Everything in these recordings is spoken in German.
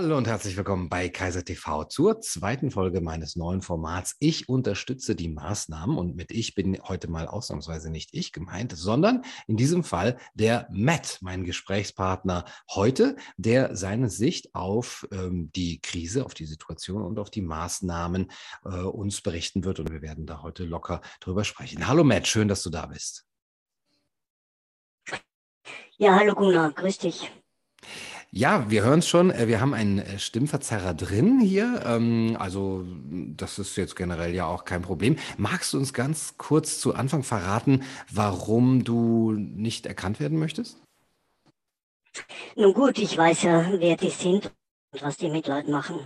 Hallo und herzlich willkommen bei Kaiser TV zur zweiten Folge meines neuen Formats. Ich unterstütze die Maßnahmen und mit ich bin heute mal ausnahmsweise nicht ich gemeint, sondern in diesem Fall der Matt, mein Gesprächspartner heute, der seine Sicht auf ähm, die Krise, auf die Situation und auf die Maßnahmen äh, uns berichten wird und wir werden da heute locker drüber sprechen. Hallo Matt, schön, dass du da bist. Ja, hallo Gunnar, grüß dich. Ja, wir hören es schon. Äh, wir haben einen äh, Stimmverzerrer drin hier. Ähm, also das ist jetzt generell ja auch kein Problem. Magst du uns ganz kurz zu Anfang verraten, warum du nicht erkannt werden möchtest? Nun gut, ich weiß ja, wer die sind und was die mit Leuten machen.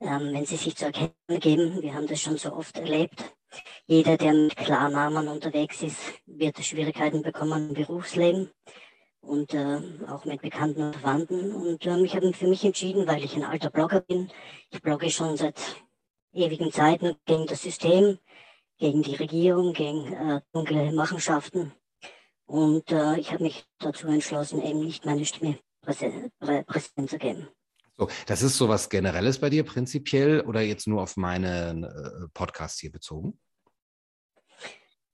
Ähm, wenn sie sich zu erkennen geben, wir haben das schon so oft erlebt. Jeder, der mit Klarnamen unterwegs ist, wird Schwierigkeiten bekommen im Berufsleben und äh, auch mit Bekannten und Verwandten. Und ähm, ich habe für mich entschieden, weil ich ein alter Blogger bin. Ich blogge schon seit ewigen Zeiten gegen das System, gegen die Regierung, gegen äh, dunkle Machenschaften. Und äh, ich habe mich dazu entschlossen, eben nicht meine Stimme präsent zu geben. So, das ist so was Generelles bei dir prinzipiell oder jetzt nur auf meinen äh, Podcast hier bezogen?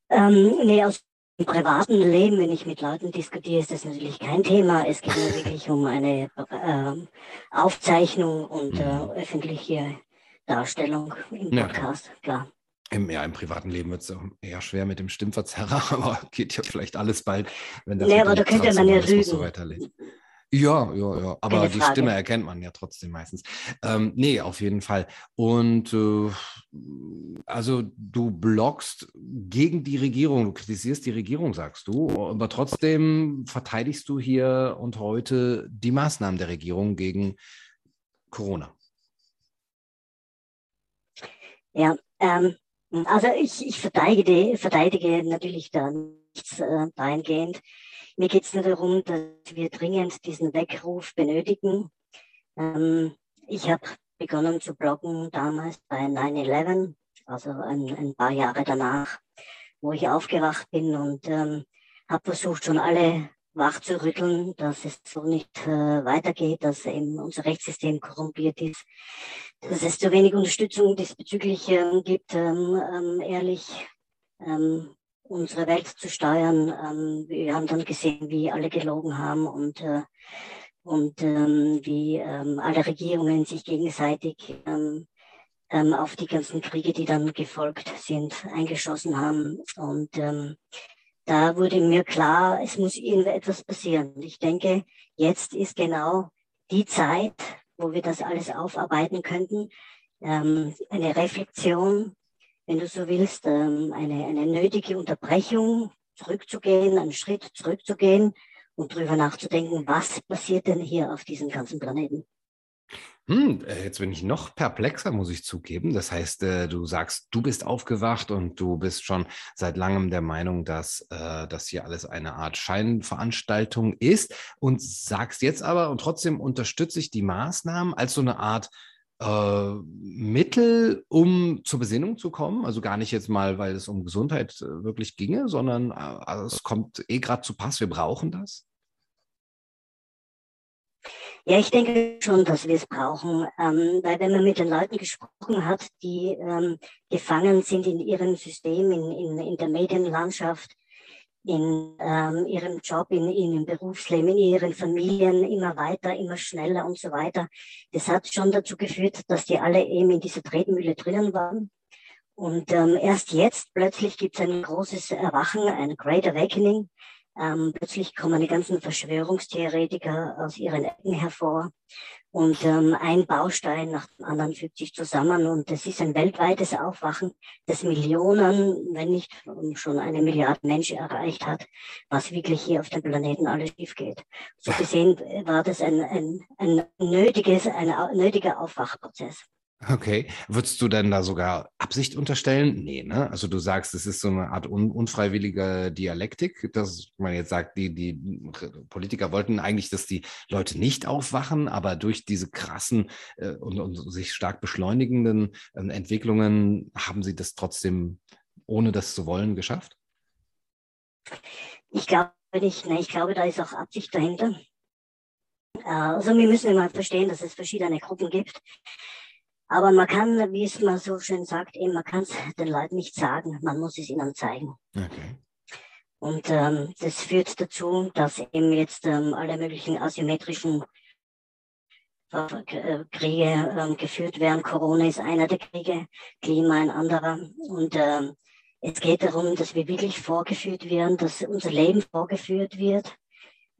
Ähm, nee, aus im privaten Leben, wenn ich mit Leuten diskutiere, ist das natürlich kein Thema. Es geht nur wirklich um eine äh, Aufzeichnung und äh, mhm. öffentliche Darstellung im Podcast, ja. klar. Im, ja, im privaten Leben wird es eher schwer mit dem Stimmverzerrer, aber geht ja vielleicht alles bald, wenn das nee, aber da könnte man ja rügen. so. Ja, ja, ja. Aber die Stimme erkennt man ja trotzdem meistens. Ähm, nee, auf jeden Fall. Und äh, also du bloggst gegen die Regierung, du kritisierst die Regierung, sagst du, aber trotzdem verteidigst du hier und heute die Maßnahmen der Regierung gegen Corona. Ja, ähm, also ich, ich verteidige, verteidige natürlich da nichts äh, dahingehend. Mir geht es nur darum, dass wir dringend diesen Weckruf benötigen. Ähm, ich habe begonnen zu bloggen damals bei 9-11, also ein, ein, paar Jahre danach, wo ich aufgewacht bin und ähm, habe versucht, schon alle wach zu rütteln, dass es so nicht äh, weitergeht, dass eben unser Rechtssystem korrumpiert ist, dass es zu wenig Unterstützung diesbezüglich ähm, gibt, ähm, ähm, ehrlich ähm, unsere Welt zu steuern. Ähm, wir haben dann gesehen, wie alle gelogen haben und, äh, und ähm, wie ähm, alle Regierungen sich gegenseitig ähm, ähm, auf die ganzen Kriege, die dann gefolgt sind, eingeschossen haben. Und ähm, da wurde mir klar, es muss irgendetwas passieren. Ich denke, jetzt ist genau die Zeit, wo wir das alles aufarbeiten könnten. Eine Reflexion wenn du so willst, ähm, eine, eine nötige Unterbrechung, zurückzugehen, einen Schritt zurückzugehen und darüber nachzudenken, was passiert denn hier auf diesem ganzen Planeten. Hm, äh, jetzt bin ich noch perplexer, muss ich zugeben. Das heißt, äh, du sagst, du bist aufgewacht und du bist schon seit langem der Meinung, dass äh, das hier alles eine Art Scheinveranstaltung ist und sagst jetzt aber, und trotzdem unterstütze ich die Maßnahmen als so eine Art äh, Mittel, um zur Besinnung zu kommen? Also gar nicht jetzt mal, weil es um Gesundheit äh, wirklich ginge, sondern äh, also es kommt eh gerade zu Pass, wir brauchen das? Ja, ich denke schon, dass wir es brauchen, ähm, weil wenn man mit den Leuten gesprochen hat, die ähm, gefangen sind in ihrem System, in, in, in der Medienlandschaft, in ähm, ihrem Job, in, in ihrem Berufsleben, in ihren Familien immer weiter, immer schneller und so weiter. Das hat schon dazu geführt, dass die alle eben in dieser Tretmühle drinnen waren. Und ähm, erst jetzt plötzlich gibt es ein großes Erwachen, ein Great Awakening. Ähm, plötzlich kommen die ganzen Verschwörungstheoretiker aus ihren Ecken hervor und ähm, ein Baustein nach dem anderen fügt sich zusammen und es ist ein weltweites Aufwachen, das Millionen, wenn nicht schon eine Milliarde Menschen erreicht hat, was wirklich hier auf dem Planeten alles schief geht. So gesehen war das ein, ein, ein nötiges, ein nötiger Aufwachprozess. Okay. Würdest du denn da sogar Absicht unterstellen? Nee, ne? Also du sagst, es ist so eine Art un unfreiwillige Dialektik, dass man jetzt sagt, die, die Politiker wollten eigentlich, dass die Leute nicht aufwachen, aber durch diese krassen äh, und, und, sich stark beschleunigenden äh, Entwicklungen haben sie das trotzdem, ohne das zu wollen, geschafft? Ich glaube nicht, ne? Ich glaube, da ist auch Absicht dahinter. Also wir müssen immer verstehen, dass es verschiedene Gruppen gibt. Aber man kann, wie es man so schön sagt, eben, man kann es den Leuten nicht sagen, man muss es ihnen zeigen. Okay. Und ähm, das führt dazu, dass eben jetzt ähm, alle möglichen asymmetrischen äh, Kriege ähm, geführt werden. Corona ist einer der Kriege, Klima ein anderer. Und ähm, es geht darum, dass wir wirklich vorgeführt werden, dass unser Leben vorgeführt wird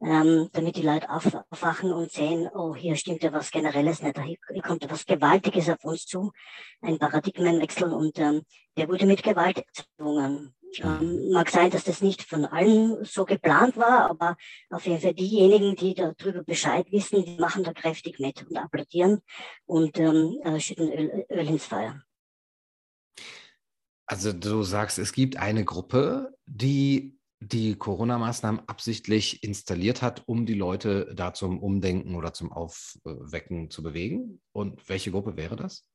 ähm, damit die Leute auf, aufwachen und sehen, oh, hier stimmt ja was Generelles nicht, hier kommt ja was Gewaltiges auf uns zu, ein Paradigmenwechsel und ähm, der wurde mit Gewalt erzwungen. Ähm, mag sein, dass das nicht von allen so geplant war, aber auf jeden Fall diejenigen, die darüber Bescheid wissen, die machen da kräftig mit und applaudieren und ähm, äh, schütten Öl, Öl ins Feuer. Also du sagst, es gibt eine Gruppe, die die Corona-Maßnahmen absichtlich installiert hat, um die Leute da zum Umdenken oder zum Aufwecken zu bewegen? Und welche Gruppe wäre das?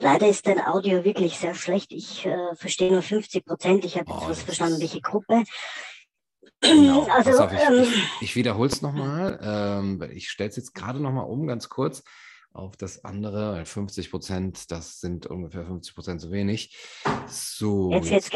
Leider ist dein Audio wirklich sehr schlecht. Ich äh, verstehe nur 50 Prozent. Ich habe oh, jetzt verstanden, welche Gruppe. Genau. Also, auf, ich, ähm, ich wiederhole es nochmal. Ähm, ich stelle es jetzt gerade nochmal um, ganz kurz auf das andere. 50 Prozent, das sind ungefähr 50 Prozent zu wenig. So, jetzt, jetzt,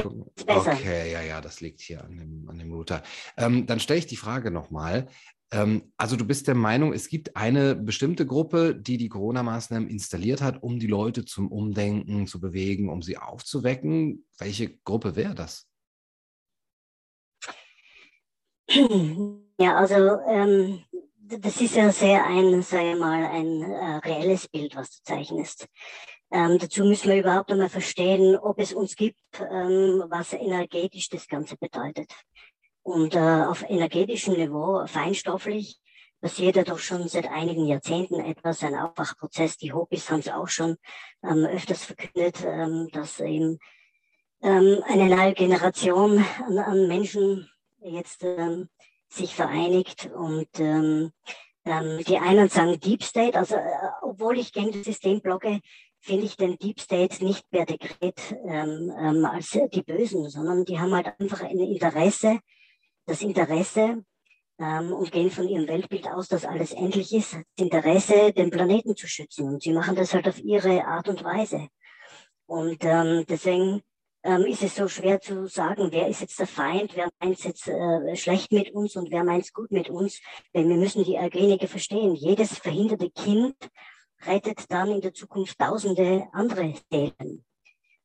besser. Okay, ja, ja, das liegt hier an dem, an dem Router. Ähm, dann stelle ich die Frage nochmal. Ähm, also du bist der Meinung, es gibt eine bestimmte Gruppe, die die Corona-Maßnahmen installiert hat, um die Leute zum Umdenken zu bewegen, um sie aufzuwecken. Welche Gruppe wäre das? Ja, also ähm, das ist ja sehr ein, sage ich mal, ein äh, reelles Bild, was du zeichnest. Ähm, dazu müssen wir überhaupt einmal verstehen, ob es uns gibt, ähm, was energetisch das Ganze bedeutet. Und äh, auf energetischem Niveau, feinstofflich, passiert ja doch schon seit einigen Jahrzehnten etwas, ein Aufwachprozess. Die Hobbies haben es auch schon ähm, öfters verkündet, ähm, dass eben ähm, eine neue Generation an, an Menschen jetzt ähm, sich vereinigt und ähm, ähm, die einen sagen Deep State, also äh, obwohl ich gegen das System blogge, finde ich den Deep State nicht per Dekret ähm, ähm, als die Bösen, sondern die haben halt einfach ein Interesse, das Interesse ähm, und gehen von ihrem Weltbild aus, dass alles endlich ist, das Interesse, den Planeten zu schützen. Und sie machen das halt auf ihre Art und Weise. Und ähm, deswegen ähm, ist es so schwer zu sagen, wer ist jetzt der Feind, wer meint es jetzt äh, schlecht mit uns und wer meint es gut mit uns. Denn wir müssen die Erglenige verstehen. Jedes verhinderte Kind rettet dann in der Zukunft tausende andere Seelen.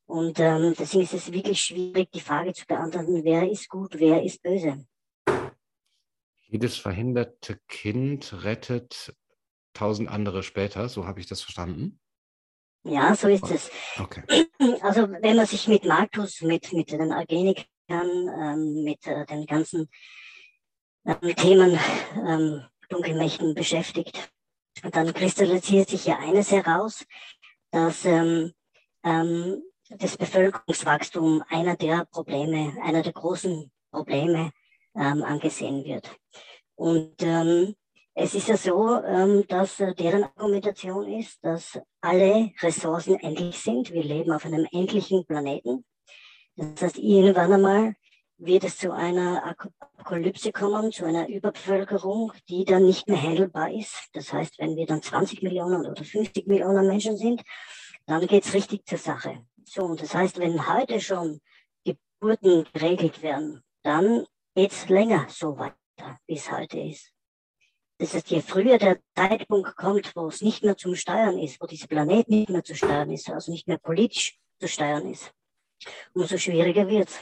Und ähm, deswegen ist es wirklich schwierig, die Frage zu beantworten, wer ist gut, wer ist böse. Jedes verhinderte Kind rettet tausend andere später, so habe ich das verstanden. Ja, so ist es. Okay. Also wenn man sich mit Markus, mit, mit den Eugenikern, ähm, mit äh, den ganzen ähm, Themen ähm, Dunkelmächten beschäftigt, dann kristallisiert sich ja eines heraus, dass ähm, ähm, das Bevölkerungswachstum einer der Probleme, einer der großen Probleme ähm, angesehen wird. Und ähm, es ist ja so, ähm, dass äh, deren Argumentation ist, dass alle Ressourcen endlich sind. Wir leben auf einem endlichen Planeten. Das heißt, irgendwann einmal wird es zu einer Apokalypse kommen, zu einer Überbevölkerung, die dann nicht mehr handelbar ist. Das heißt, wenn wir dann 20 Millionen oder 50 Millionen Menschen sind, dann geht es richtig zur Sache. So, und das heißt, wenn heute schon Geburten geregelt werden, dann geht es länger so weiter, wie es heute ist. Das heißt, je früher der Zeitpunkt kommt, wo es nicht mehr zum Steuern ist, wo dieser Planet nicht mehr zu steuern ist, also nicht mehr politisch zu steuern ist, umso schwieriger wird es.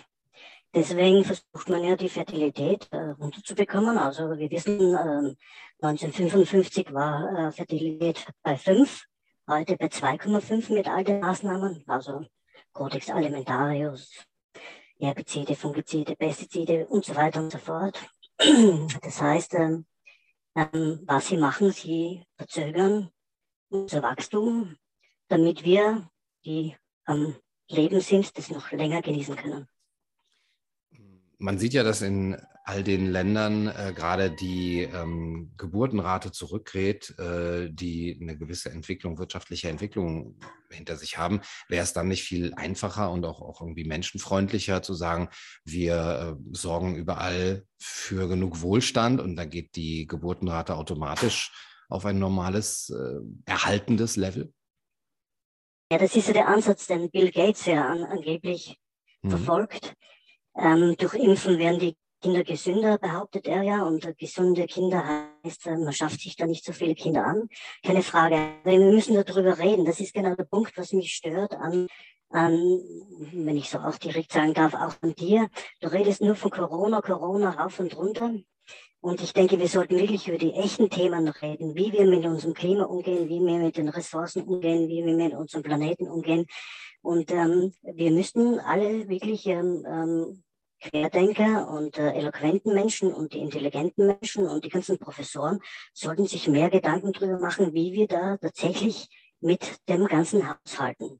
Deswegen versucht man ja die Fertilität äh, runterzubekommen. Also wir wissen, äh, 1955 war äh, Fertilität bei 5, heute bei 2,5 mit all den Maßnahmen, also Codex Alimentarius, Herbizide, Fungizide, Pestizide und so weiter und so fort. Das heißt, ähm, ähm, was sie machen, sie verzögern unser Wachstum, damit wir, die am Leben sind, das noch länger genießen können. Man sieht ja, dass in all den Ländern äh, gerade die ähm, Geburtenrate zurückgeht, äh, die eine gewisse Entwicklung, wirtschaftliche Entwicklung hinter sich haben, wäre es dann nicht viel einfacher und auch, auch irgendwie menschenfreundlicher zu sagen, wir äh, sorgen überall für genug Wohlstand und dann geht die Geburtenrate automatisch auf ein normales, äh, erhaltendes Level? Ja, das ist ja der Ansatz, den Bill Gates ja an, angeblich mhm. verfolgt. Ähm, durch Impfen werden die Kinder gesünder, behauptet er ja. Und gesunde Kinder heißt, äh, man schafft sich da nicht so viele Kinder an. Keine Frage. Wir müssen darüber reden. Das ist genau der Punkt, was mich stört an, an wenn ich so auch direkt sagen darf, auch an dir. Du redest nur von Corona, Corona rauf und runter. Und ich denke, wir sollten wirklich über die echten Themen reden, wie wir mit unserem Klima umgehen, wie wir mit den Ressourcen umgehen, wie wir mit unserem Planeten umgehen. Und ähm, wir müssten alle wirklich ähm, ähm, Querdenker und äh, eloquenten Menschen und die intelligenten Menschen und die ganzen Professoren sollten sich mehr Gedanken darüber machen, wie wir da tatsächlich mit dem Ganzen haushalten.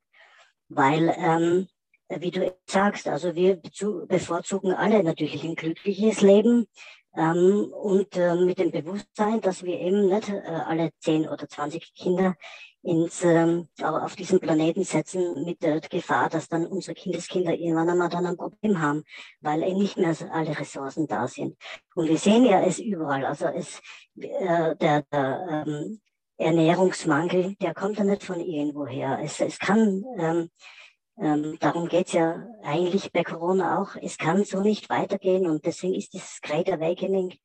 Weil, ähm, wie du sagst, also wir bevorzugen alle natürlich ein glückliches Leben ähm, und äh, mit dem Bewusstsein, dass wir eben nicht äh, alle 10 oder 20 Kinder ins, ähm, auf diesem Planeten setzen mit der Gefahr, dass dann unsere Kindeskinder irgendwann einmal dann ein Problem haben, weil eben nicht mehr alle Ressourcen da sind. Und wir sehen ja es überall. Also es, äh, der, der ähm, Ernährungsmangel, der kommt ja nicht von irgendwoher. Es, es kann, ähm, ähm, darum geht's ja eigentlich bei Corona auch, es kann so nicht weitergehen und deswegen ist dieses Great Awakening,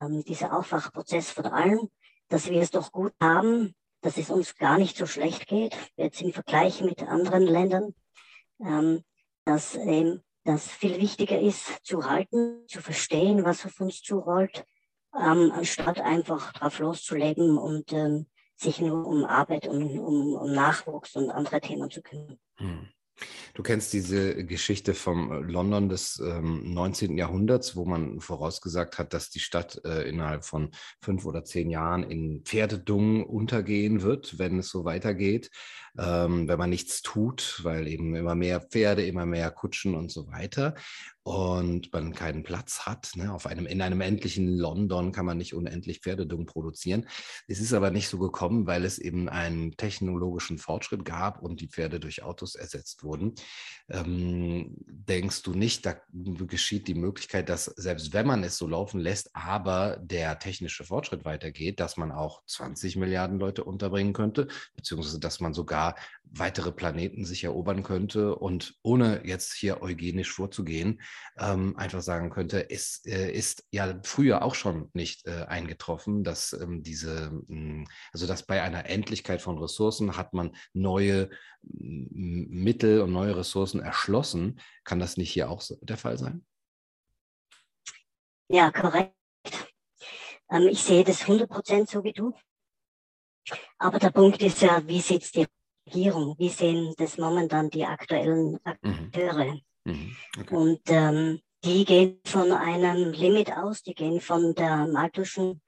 ähm, dieser Aufwachprozess von allen, dass wir es doch gut haben, dass es uns gar nicht so schlecht geht, jetzt im Vergleich mit anderen Ländern, ähm, dass eben das viel wichtiger ist, zu halten, zu verstehen, was auf uns zurollt, ähm, anstatt einfach drauf loszuleben und ähm, sich nur um Arbeit und um, um Nachwuchs und andere Themen zu kümmern. Hm. Du kennst diese Geschichte vom äh, London des ähm, 19. Jahrhunderts, wo man vorausgesagt hat, dass die Stadt äh, innerhalb von fünf oder zehn Jahren in Pferdedungen untergehen wird, wenn es so weitergeht, ähm, wenn man nichts tut, weil eben immer mehr Pferde, immer mehr Kutschen und so weiter und man keinen Platz hat. Ne? Auf einem, in einem endlichen London kann man nicht unendlich Pferdedung produzieren. Es ist aber nicht so gekommen, weil es eben einen technologischen Fortschritt gab und die Pferde durch Autos ersetzt wurden. Ähm, denkst du nicht, da geschieht die Möglichkeit, dass selbst wenn man es so laufen lässt, aber der technische Fortschritt weitergeht, dass man auch 20 Milliarden Leute unterbringen könnte, beziehungsweise dass man sogar weitere Planeten sich erobern könnte und ohne jetzt hier eugenisch vorzugehen, ähm, einfach sagen könnte, es äh, ist ja früher auch schon nicht äh, eingetroffen, dass ähm, diese, mh, hm, also dass bei einer Endlichkeit von Ressourcen hat man neue mh, Mittel und neue Ressourcen erschlossen. Kann das nicht hier auch der Fall sein? Ja, korrekt. Ähm, ich sehe das 100% so wie du. Aber der Punkt ist ja, wie sitzt die Regierung? Wie sehen das momentan die aktuellen mhm. Akteure? Mhm. Okay. Und ähm, die gehen von einem Limit aus, die gehen von der maltuschen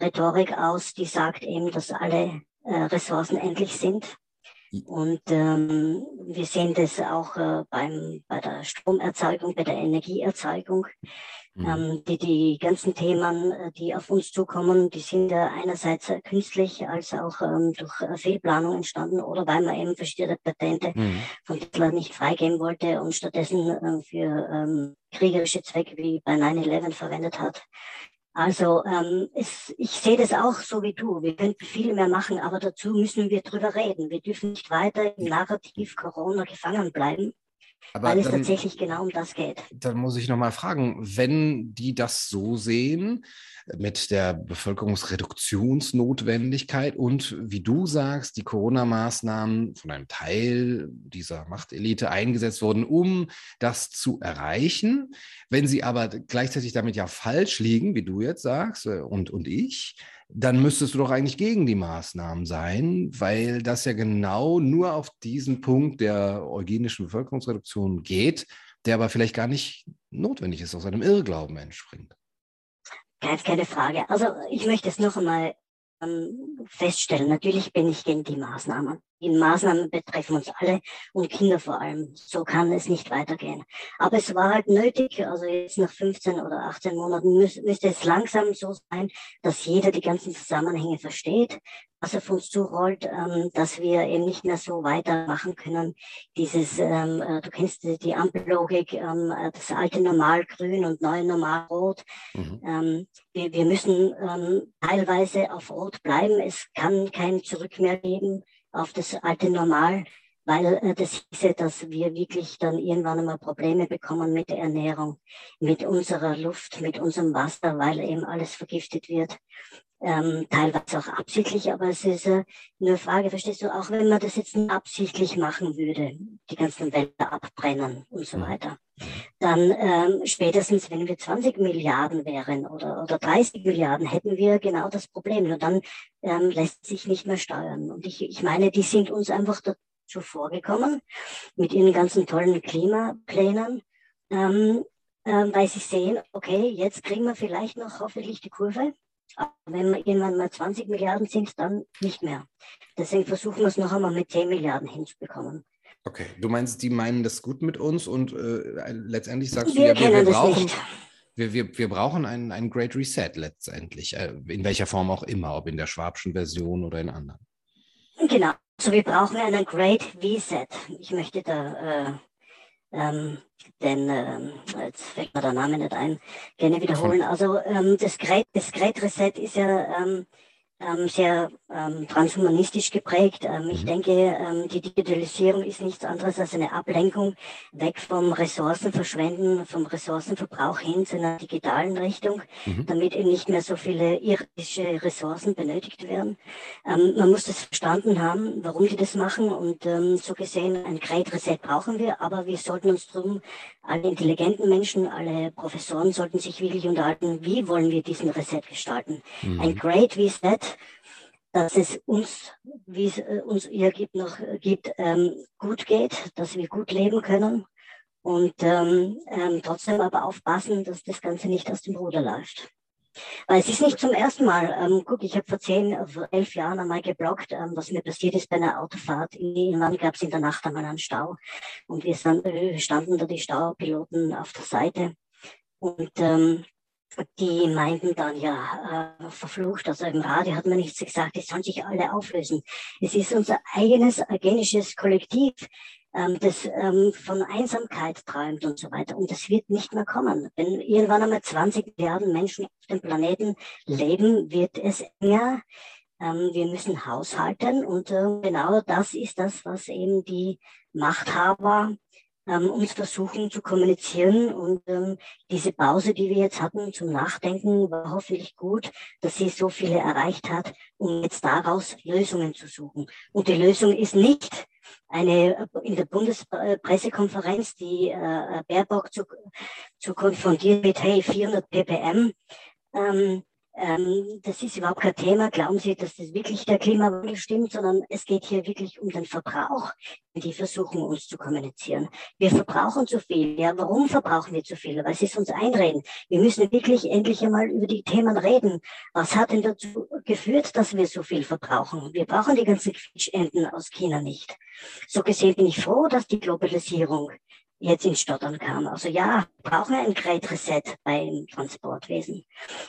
Rhetorik aus, die sagt eben, dass alle äh, Ressourcen endlich sind. Und ähm, wir sehen das auch äh, beim, bei der Stromerzeugung, bei der Energieerzeugung. Mhm. Ähm, die, die ganzen Themen, äh, die auf uns zukommen, die sind ja einerseits äh, künstlich als auch ähm, durch äh, Fehlplanung entstanden oder weil man eben verschiedene Patente mhm. von Hitler nicht freigeben wollte und stattdessen äh, für ähm, kriegerische Zwecke wie bei 9-11 verwendet hat. Also ähm, es, ich sehe das auch so wie du. Wir könnten viel mehr machen, aber dazu müssen wir drüber reden. Wir dürfen nicht weiter im Narrativ Corona gefangen bleiben, aber weil es dann, tatsächlich genau um das geht. Dann muss ich nochmal fragen, wenn die das so sehen, mit der Bevölkerungsreduktionsnotwendigkeit und wie du sagst, die Corona-Maßnahmen von einem Teil dieser Machtelite eingesetzt wurden, um das zu erreichen. Wenn sie aber gleichzeitig damit ja falsch liegen, wie du jetzt sagst äh, und, und ich, dann müsstest du doch eigentlich gegen die Maßnahmen sein, weil das ja genau nur auf diesen Punkt der eugenischen Bevölkerungsreduktion geht, der aber vielleicht gar nicht notwendig ist, aus einem Irrglauben entspringt. Ganz keine Frage. Also ich möchte es noch einmal ähm, feststellen. Natürlich bin ich gegen die Maßnahmen. Die Maßnahmen betreffen uns alle und Kinder vor allem. So kann es nicht weitergehen. Aber es war halt nötig, also jetzt nach 15 oder 18 Monaten müsste es langsam so sein, dass jeder die ganzen Zusammenhänge versteht, was auf uns zurollt, ähm, dass wir eben nicht mehr so weitermachen können. Dieses, ähm, äh, du kennst die, Ampellogik, ähm, äh, das alte Normal grün und neue Normal rot. Mhm. Wir, müssen teilweise auf rot bleiben. Es kann kein Zurück mehr geben auf das alte Normal, weil äh, das hieße, dass wir wirklich dann irgendwann einmal Probleme bekommen mit der Ernährung, mit unserer Luft, mit unserem Wasser, weil eben alles vergiftet wird. Ähm, teilweise auch absichtlich, aber es ist äh, eine Frage, verstehst du, auch wenn man das jetzt absichtlich machen würde, die ganzen Wälder abbrennen und so weiter, dann ähm, spätestens, wenn wir 20 Milliarden wären oder, oder 30 Milliarden, hätten wir genau das Problem. Nur dann ähm, lässt sich nicht mehr steuern. Und ich, ich meine, die sind uns einfach dazu vorgekommen mit ihren ganzen tollen Klimaplänen, ähm, ähm, weil sie sehen, okay, jetzt kriegen wir vielleicht noch hoffentlich die Kurve. Aber wenn irgendwann mal 20 Milliarden sind, dann nicht mehr. Deswegen versuchen wir es noch einmal mit 10 Milliarden hinzubekommen. Okay, du meinst, die meinen das gut mit uns und äh, letztendlich sagst wir du ja, wir, wir brauchen, wir, wir, wir brauchen einen, einen Great Reset letztendlich, äh, in welcher Form auch immer, ob in der Schwabschen Version oder in anderen. Genau, also wir brauchen einen Great Reset. Ich möchte da äh, ähm, den, ähm, jetzt fällt mir der Name nicht ein, gerne wiederholen. Also ähm, das, Great, das Great Reset ist ja ähm, ähm, sehr ähm, transhumanistisch geprägt. Ähm, ich mhm. denke, ähm, die Digitalisierung ist nichts anderes als eine Ablenkung weg vom Ressourcenverschwenden, vom Ressourcenverbrauch hin zu einer digitalen Richtung, mhm. damit eben nicht mehr so viele irdische Ressourcen benötigt werden. Ähm, man muss das verstanden haben, warum die das machen und ähm, so gesehen ein Great Reset brauchen wir, aber wir sollten uns drum, alle intelligenten Menschen, alle Professoren sollten sich wirklich unterhalten, wie wollen wir diesen Reset gestalten. Mhm. Ein Great Reset dass es uns, wie es äh, uns ihr gibt, noch äh, gibt, ähm, gut geht, dass wir gut leben können und ähm, ähm, trotzdem aber aufpassen, dass das Ganze nicht aus dem Ruder läuft. Weil es ist nicht zum ersten Mal. Ähm, guck, ich habe vor zehn, vor elf Jahren einmal geblockt, ähm, was mir passiert ist bei einer Autofahrt. Irgendwann gab es in der Nacht einmal einen Stau und wir stand, äh, standen da die Staupiloten auf der Seite und ähm, die meinten dann, ja, äh, verflucht, also im Radio hat man nichts gesagt, die sollen sich alle auflösen. Es ist unser eigenes agenisches Kollektiv, ähm, das ähm, von Einsamkeit träumt und so weiter. Und das wird nicht mehr kommen. Wenn irgendwann einmal 20 Milliarden Menschen auf dem Planeten leben, wird es enger. Ähm, wir müssen haushalten und äh, genau das ist das, was eben die Machthaber ähm, uns versuchen zu kommunizieren. Und ähm, diese Pause, die wir jetzt hatten zum Nachdenken, war hoffentlich gut, dass sie so viele erreicht hat, um jetzt daraus Lösungen zu suchen. Und die Lösung ist nicht eine in der Bundespressekonferenz die äh, Baerbock zu, zu konfrontieren mit hey 400 ppm. Ähm, ähm, das ist überhaupt kein Thema. Glauben Sie, dass das wirklich der Klimawandel stimmt, sondern es geht hier wirklich um den Verbrauch, die versuchen uns zu kommunizieren. Wir verbrauchen zu viel. Ja, warum verbrauchen wir zu viel? Weil sie es uns einreden. Wir müssen wirklich endlich einmal über die Themen reden. Was hat denn dazu geführt, dass wir so viel verbrauchen? Wir brauchen die ganzen Quietschenten aus China nicht. So gesehen bin ich froh, dass die Globalisierung jetzt ins Stottern kam. Also ja, wir brauchen ein Great Reset beim Transportwesen.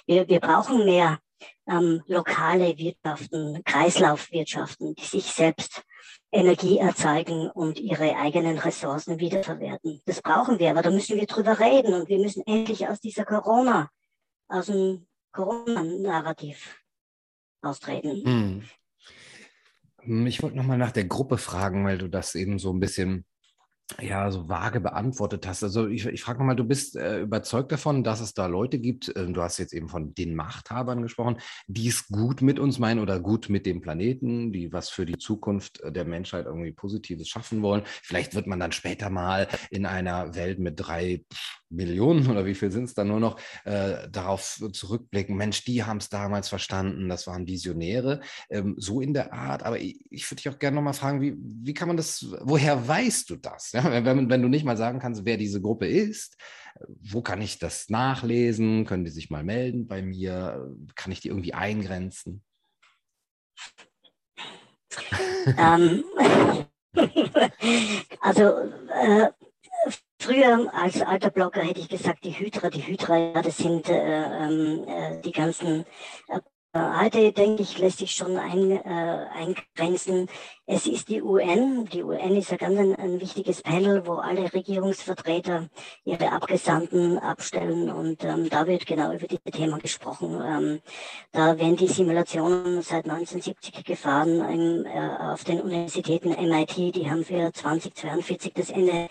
Wir, wir brauchen mehr ähm, lokale Wirtschaften, Kreislaufwirtschaften, die sich selbst Energie erzeugen und ihre eigenen Ressourcen wiederverwerten. Das brauchen wir, aber da müssen wir drüber reden und wir müssen endlich aus dieser Corona, aus dem Corona-Narrativ austreten. Hm. Ich wollte nochmal nach der Gruppe fragen, weil du das eben so ein bisschen ja, so vage beantwortet hast. Also ich, ich frage nochmal, du bist äh, überzeugt davon, dass es da Leute gibt, äh, du hast jetzt eben von den Machthabern gesprochen, die es gut mit uns meinen oder gut mit dem Planeten, die was für die Zukunft äh, der Menschheit irgendwie Positives schaffen wollen. Vielleicht wird man dann später mal in einer Welt mit drei Millionen oder wie viel sind es dann nur noch, äh, darauf zurückblicken, Mensch, die haben es damals verstanden, das waren Visionäre, ähm, so in der Art. Aber ich, ich würde dich auch gerne nochmal fragen, wie, wie kann man das, woher weißt du das? Ja? Wenn, wenn du nicht mal sagen kannst, wer diese Gruppe ist, wo kann ich das nachlesen? Können die sich mal melden bei mir? Kann ich die irgendwie eingrenzen? ähm, also äh, früher als alter Blogger hätte ich gesagt, die Hydra, die Hydra, ja, das sind äh, ähm, äh, die ganzen Heute, denke ich, lässt sich schon ein, äh, eingrenzen. Es ist die UN. Die UN ist ja ganz ein, ein, wichtiges Panel, wo alle Regierungsvertreter ihre Abgesandten abstellen. Und ähm, da wird genau über dieses Thema gesprochen. Ähm, da werden die Simulationen seit 1970 gefahren im, äh, auf den Universitäten MIT. Die haben für 2042 das Ende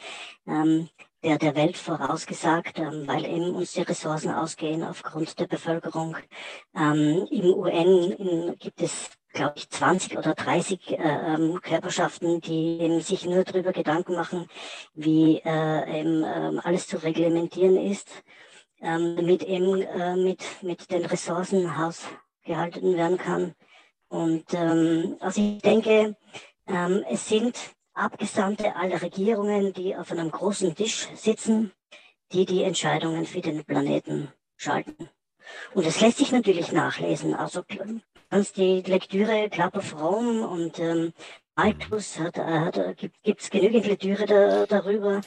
ähm, der, der Welt vorausgesagt, ähm, weil eben uns die Ressourcen ausgehen aufgrund der Bevölkerung. Ähm, Im UN in, gibt es, glaube ich, 20 oder 30 äh, ähm, Körperschaften, die eben sich nur darüber Gedanken machen, wie äh, eben, äh, alles zu reglementieren ist, ähm, damit eben äh, mit, mit den Ressourcen hausgehalten werden kann. Und ähm, also ich denke, ähm, es sind Abgesandte aller Regierungen, die auf einem großen Tisch sitzen, die die Entscheidungen für den Planeten schalten. Und das lässt sich natürlich nachlesen. Also kannst die Lektüre Club of Rome und ähm, Altus hat, hat, gibt es genügend Lektüre da, darüber,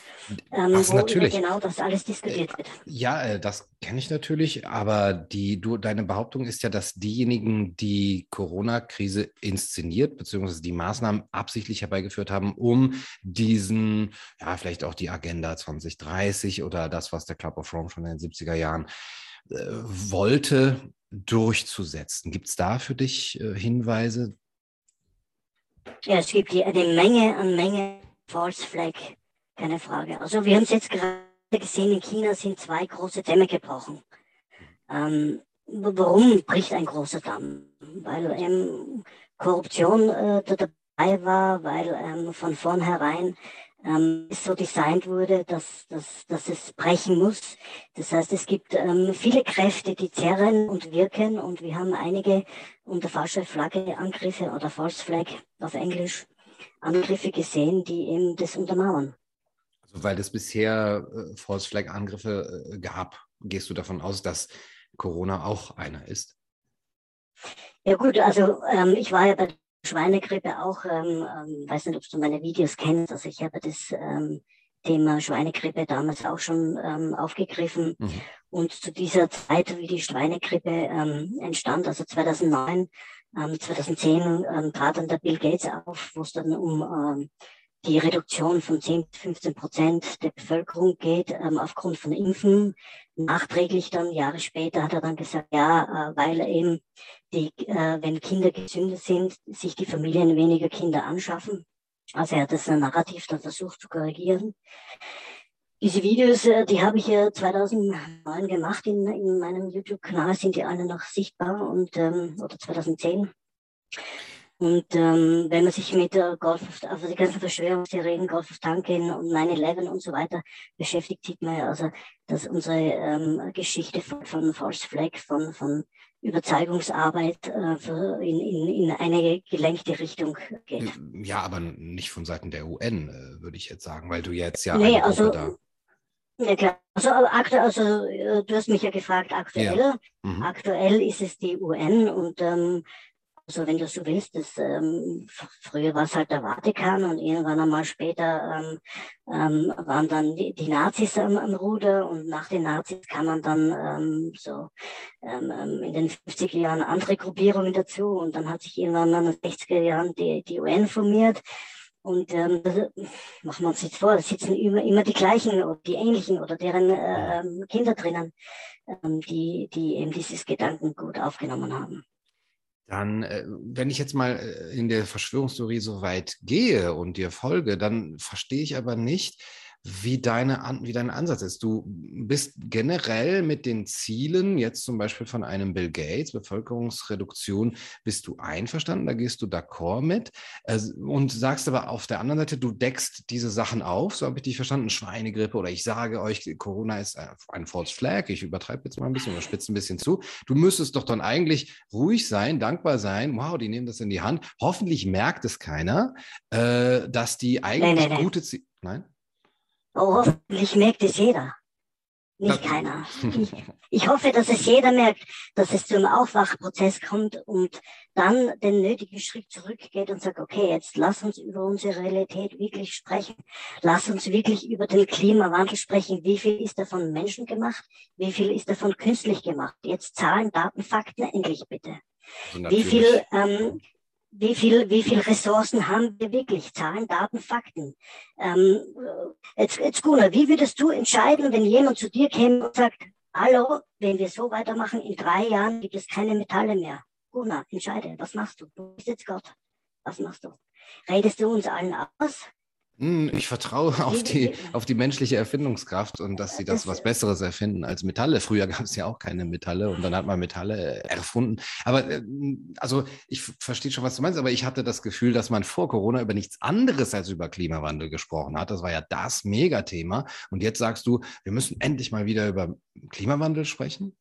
ähm, wo natürlich. genau das alles diskutiert wird. Ja, äh, das kenne ich natürlich, aber die, du, deine Behauptung ist ja, dass diejenigen, die Corona-Krise inszeniert, beziehungsweise die Maßnahmen absichtlich herbeigeführt haben, um diesen, ja, vielleicht auch die Agenda 2030 oder das, was der Club of Rome schon in den 70er Jahren äh, wollte, durchzusetzen. Gibt es da für dich äh, Hinweise, ja, es gibt hier eine Menge an Menge False Flag, keine Frage. Also wir haben es jetzt gerade gesehen, in China sind zwei große Dämme gebrochen. Ähm, warum bricht ein großer Damm? Weil ähm, Korruption äh, dabei war, weil ähm, von vornherein ähm, so designt wurde, dass, dass, dass es brechen muss. Das heißt, es gibt ähm, viele Kräfte, die zerren und wirken und wir haben einige unter falscher Flagge Angriffe oder False Flag auf Englisch Angriffe gesehen, die eben das untermauern. Also weil es bisher äh, False Flag Angriffe äh, gab, gehst du davon aus, dass Corona auch einer ist? Ja gut, also ähm, ich war ja bei Schweinegrippe auch, ähm, ähm, weiß nicht, ob du meine Videos kennst, also ich habe das ähm, Thema Schweinegrippe damals auch schon ähm, aufgegriffen. Mhm. Und zu dieser Zeit, wie die Schweinegrippe ähm, entstand, also 2009, ähm, 2010, ähm, trat dann der Bill Gates auf, wo es dann um ähm, die Reduktion von 10 bis 15 Prozent der Bevölkerung geht, ähm, aufgrund von Impfen. Nachträglich dann, Jahre später, hat er dann gesagt, ja, äh, weil eben die, äh, wenn Kinder gesünder sind, sich die Familien weniger Kinder anschaffen. Also er hat das Narrativ dann versucht zu korrigieren. Diese Videos, äh, die habe ich ja 2009 gemacht in, in meinem YouTube-Kanal, sind die alle noch sichtbar und ähm, oder 2010. Und ähm, wenn man sich mit der Golf, also die ganzen Verschwörungstheorien, Golf of Tonkin und 9-11 und so weiter beschäftigt, sieht man ja also, dass unsere ähm, Geschichte von, von False Flag, von, von Überzeugungsarbeit äh, in, in, in eine gelenkte Richtung geht. Ja, aber nicht von Seiten der UN, äh, würde ich jetzt sagen, weil du jetzt ja nee, also, da ja klar. Also, aktuell, also äh, du hast mich ja gefragt, aktuell. Ja. Mhm. Aktuell ist es die UN und ähm, also wenn du so willst, das, ähm, früher war es halt der Vatikan und irgendwann einmal später ähm, ähm, waren dann die, die Nazis am, am, Ruder und nach den Nazis kamen dann ähm, so ähm, ähm, in den 50er Jahren andere Gruppierungen dazu und dann hat sich irgendwann in den 60er Jahren die, die UN formiert. Und ähm, machen wir uns jetzt vor, da sitzen immer, immer die gleichen oder die ähnlichen oder deren äh, Kinder drinnen, ähm, die, die eben dieses Gedankengut aufgenommen haben. Dann, äh, wenn ich jetzt mal äh, in der Verschwörungstheorie so weit gehe und dir folge, dann verstehe ich aber nicht, wie, deine, wie dein Ansatz ist. Du bist generell mit den Zielen, jetzt zum Beispiel von einem Bill Gates, Bevölkerungsreduktion, bist du einverstanden, da gehst du d'accord mit äh, und sagst aber auf der anderen Seite, du deckst diese Sachen auf, so habe ich dich verstanden, Schweinegrippe oder ich sage euch, Corona ist ein False Flag, ich übertreibe jetzt mal ein bisschen oder spitze ein bisschen zu. Du müsstest doch dann eigentlich ruhig sein, dankbar sein, wow, die nehmen das in die Hand. Hoffentlich merkt es keiner, äh, dass die eigentlich nein, nein, nein. gute Ziele. Nein? Oh, hoffentlich merkt es jeder. Nicht das, keiner. Ich, ich, hoffe, dass es jeder merkt, dass es zum Aufwachprozess kommt und dann den nötigen Schritt zurückgeht und sagt, okay, jetzt lass uns über unsere Realität wirklich sprechen. Lass uns wirklich über den Klimawandel sprechen. Wie viel ist davon Menschen gemacht? Wie viel ist davon künstlich gemacht? Jetzt Zahlen, Daten, Fakten endlich bitte. Wie viel, ähm, wie viel, wie viel Ressourcen haben wir wirklich? Zahlen, Daten, Fakten. Ähm, jetzt, jetzt Gunnar, wie würdest du entscheiden, wenn jemand zu dir käme und sagt, hallo, wenn wir so weitermachen, in drei Jahren gibt es keine Metalle mehr. Gunnar, entscheide, was machst du? Du bist jetzt Gott. Was machst du? Redest du uns allen aus? Hm, ich vertraue auf die, auf die menschliche Erfindungskraft und dass sie das was Besseres erfinden als Metalle. Früher gab es ja auch keine Metalle und dann hat man Metalle erfunden. Aber äh, also ich verstehe schon, was du meinst, aber ich hatte das Gefühl, dass man vor Corona über nichts anderes als über Klimawandel gesprochen hat. Das war ja das Megathema. Und jetzt sagst du, wir müssen endlich mal wieder über Klimawandel sprechen?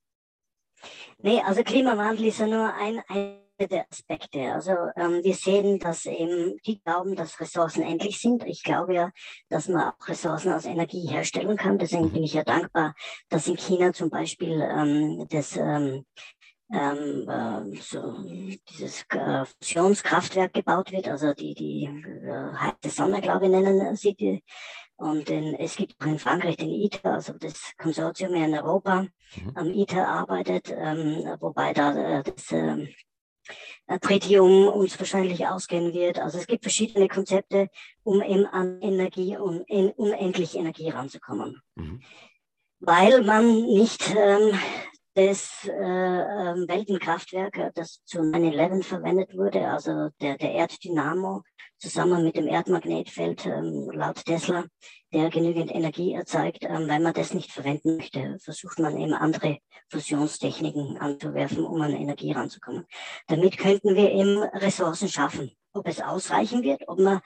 Nee, also Klimawandel ist ja nur ein, ein der Aspekte. Also ähm, wir sehen, dass eben die glauben, dass Ressourcen endlich sind. Ich glaube ja, dass man auch Ressourcen aus Energie herstellen kann. Deswegen bin ich ja dankbar, dass in China zum Beispiel ähm, das ähm, ähm, äh, so dieses äh, Fusionskraftwerk gebaut wird, also die, die äh, heiße Sonne, glaube ich, nennen sie die. Und in, es gibt auch in Frankreich den ITER, also das Konsortium in Europa mhm. am ITER arbeitet, ähm, wobei da äh, das ähm, Tritium uns wahrscheinlich ausgehen wird. Also es gibt verschiedene Konzepte, um eben an Energie, um in unendlich Energie ranzukommen. Mhm. Weil man nicht ähm, das äh, ähm, Weltenkraftwerk, das zu 9-11 verwendet wurde, also der, der Erddynamo zusammen mit dem Erdmagnetfeld ähm, laut Tesla, der genügend Energie erzeugt. Ähm, weil man das nicht verwenden möchte, versucht man eben andere Fusionstechniken anzuwerfen, um an Energie ranzukommen. Damit könnten wir eben Ressourcen schaffen. Ob es ausreichen wird, ob wir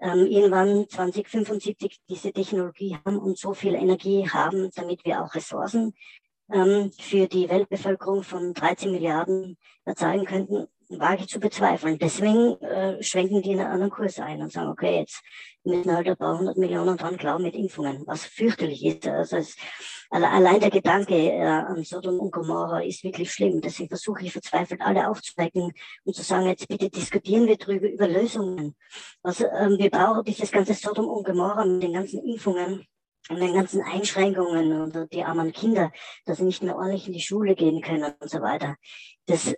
ähm, irgendwann 2075 diese Technologie haben und so viel Energie haben, damit wir auch Ressourcen ähm, für die Weltbevölkerung von 13 Milliarden erzeugen könnten, wage ich zu bezweifeln. Deswegen äh, schwenken die einen anderen Kurs ein und sagen, okay, jetzt müssen halt ein paar hundert Millionen dran glauben mit Impfungen, was fürchterlich ist. Also es, allein der Gedanke äh, an Sodom und Gomorra ist wirklich schlimm. Deswegen versuche ich verzweifelt alle aufzuwecken und zu sagen, jetzt bitte diskutieren wir drüber über Lösungen. Also ähm, wir brauchen dieses ganze Sodom und Gomorra mit den ganzen Impfungen und den ganzen Einschränkungen und die armen Kinder, dass sie nicht mehr ordentlich in die Schule gehen können und so weiter. Das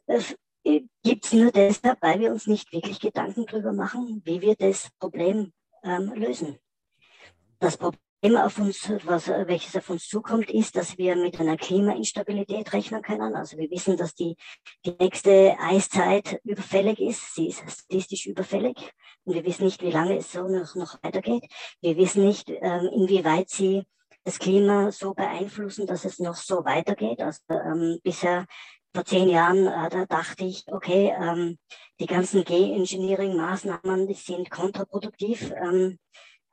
äh, gibt es nur deshalb, weil wir uns nicht wirklich Gedanken darüber machen, wie wir das Problem ähm, lösen. Das Problem auf uns, was, welches auf uns zukommt, ist, dass wir mit einer Klimainstabilität rechnen können. Also wir wissen, dass die, die nächste Eiszeit überfällig ist. Sie ist statistisch überfällig. Und wir wissen nicht, wie lange es so noch, noch weitergeht. Wir wissen nicht, ähm, inwieweit sie das Klima so beeinflussen, dass es noch so weitergeht. Also ähm, bisher vor zehn Jahren, äh, da dachte ich, okay, ähm, die ganzen Geoengineering-Maßnahmen, die sind kontraproduktiv. Ähm,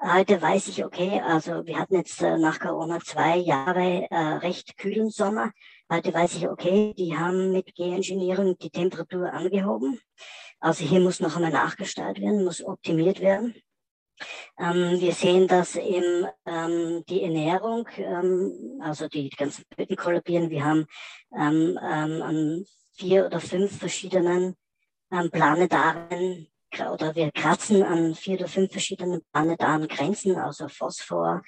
Heute weiß ich, okay, also wir hatten jetzt äh, nach Corona zwei Jahre äh, recht kühlen Sommer. Heute weiß ich, okay, die haben mit Geoengineering die Temperatur angehoben. Also hier muss noch einmal nachgestellt werden, muss optimiert werden. Ähm, wir sehen, dass eben ähm, die Ernährung, ähm, also die ganzen Böden kollabieren. Wir haben ähm, ähm, vier oder fünf verschiedenen ähm, planetaren oder wir kratzen an vier oder fünf verschiedenen planetaren Grenzen, also Phosphor.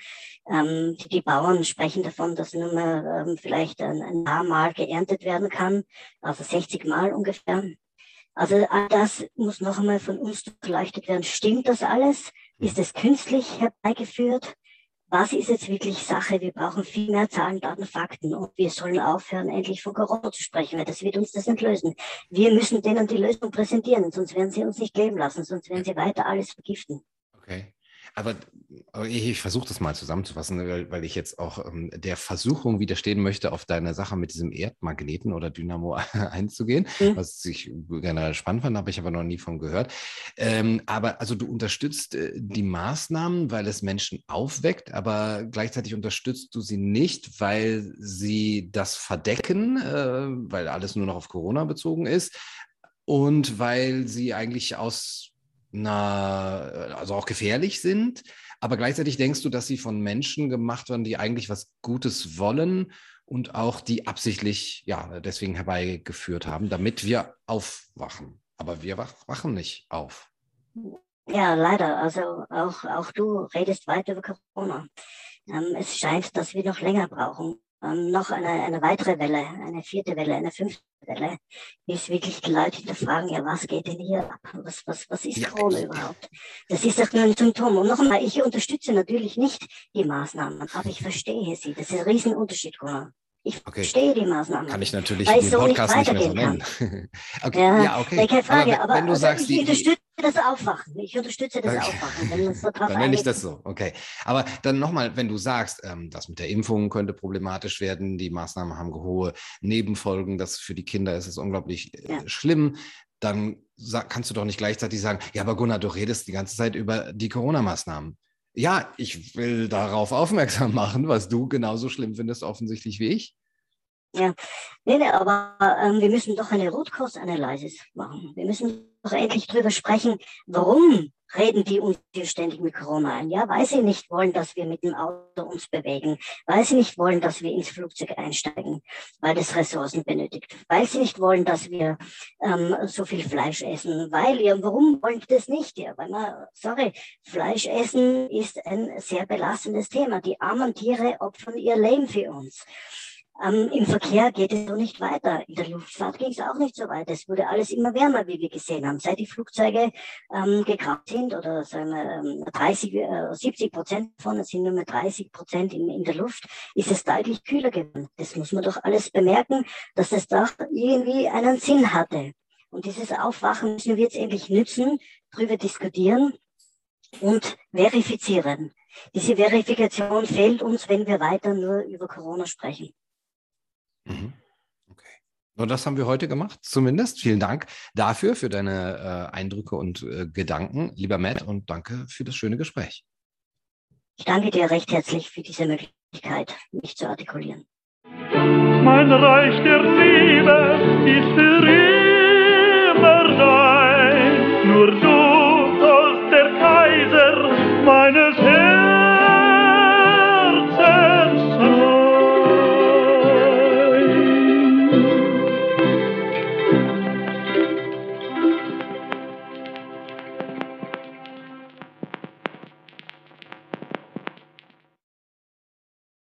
Ähm, die, die, Bauern sprechen davon, dass nur mehr ähm, vielleicht ein, ein paar Mal geerntet werden kann, also 60 Mal ungefähr. Also all das muss noch einmal von uns durchleuchtet werden. Stimmt das alles? Ist es künstlich herbeigeführt? Was ist jetzt wirklich Sache? Wir brauchen viel mehr Zahlen, Daten, Fakten und wir sollen aufhören, endlich von Corona zu sprechen, weil das wird uns das nicht lösen. Wir müssen denen die Lösung präsentieren, sonst werden sie uns nicht leben lassen, sonst werden sie weiter alles vergiften. Okay. Aber ich, ich versuche das mal zusammenzufassen, weil, weil ich jetzt auch ähm, der Versuchung widerstehen möchte, auf deine Sache mit diesem Erdmagneten oder Dynamo einzugehen, mhm. was ich generell spannend fand, habe ich aber noch nie von gehört. Ähm, aber also du unterstützt äh, die Maßnahmen, weil es Menschen aufweckt, aber gleichzeitig unterstützt du sie nicht, weil sie das verdecken, äh, weil alles nur noch auf Corona bezogen ist und weil sie eigentlich aus na, also auch gefährlich sind. Aber gleichzeitig denkst du, dass sie von Menschen gemacht werden, die eigentlich was Gutes wollen und auch die absichtlich, ja, deswegen herbeigeführt haben, damit wir aufwachen. Aber wir wach, wachen nicht auf. Ja, leider. Also auch, auch du redest weiter über Corona. Ähm, es scheint, dass wir noch länger brauchen. Ähm, noch eine, eine weitere Welle, eine vierte Welle, eine fünfte Welle, bis wirklich die Leute hinterfragen, ja, was geht denn hier ab? Was, was, was ist. Corona überhaupt? Das ist doch nur ein Symptom. Und nochmal, ich unterstütze natürlich nicht die Maßnahmen, aber ich verstehe sie. Das ist ein Riesenunterschied, Corona. Ich okay. verstehe die Maßnahmen. Kann ich natürlich den so Podcast nicht, nicht mehr so nennen. okay. Ja, ja, okay. Keine Frage, aber, wenn, wenn du also sagst, ich unterstütze das Aufwachen. Ich unterstütze das okay. Aufwachen. Wenn so dann nenne ich das so, okay. Aber dann nochmal, wenn du sagst, ähm, das mit der Impfung könnte problematisch werden, die Maßnahmen haben hohe Nebenfolgen, das für die Kinder ist es unglaublich äh, ja. schlimm, dann kannst du doch nicht gleichzeitig sagen, ja, aber Gunnar, du redest die ganze Zeit über die Corona-Maßnahmen. Ja, ich will darauf aufmerksam machen, was du genauso schlimm findest, offensichtlich wie ich. Ja, nee, nee, aber ähm, wir müssen doch eine Root Cause Analysis machen. Wir müssen doch endlich drüber sprechen, warum reden die uns hier ständig mit Corona ein? Ja, weil sie nicht wollen, dass wir mit dem Auto uns bewegen, weil sie nicht wollen, dass wir ins Flugzeug einsteigen, weil das Ressourcen benötigt, weil sie nicht wollen, dass wir ähm, so viel Fleisch essen, weil ja, warum wollen die das nicht? Ja, weil man, sorry, Fleisch essen ist ein sehr belastendes Thema. Die armen Tiere opfern ihr Leben für uns. Ähm, Im Verkehr geht es so nicht weiter. In der Luftfahrt ging es auch nicht so weit. Es wurde alles immer wärmer, wie wir gesehen haben. Seit die Flugzeuge ähm, gekracht sind oder sagen wir 30, äh, 70 Prozent davon, es sind nur mehr 30 Prozent in, in der Luft, ist es deutlich kühler geworden. Das muss man doch alles bemerken, dass es doch irgendwie einen Sinn hatte. Und dieses Aufwachen müssen wir jetzt endlich nützen, darüber diskutieren und verifizieren. Diese Verifikation fehlt uns, wenn wir weiter nur über Corona sprechen. Mhm. Okay. Und das haben wir heute gemacht, zumindest. Vielen Dank dafür, für deine äh, Eindrücke und äh, Gedanken, lieber Matt, und danke für das schöne Gespräch. Ich danke dir recht herzlich für diese Möglichkeit, mich zu artikulieren. Mein Reich der Liebe ist für immer dein. Nur du sollst der Kaiser meines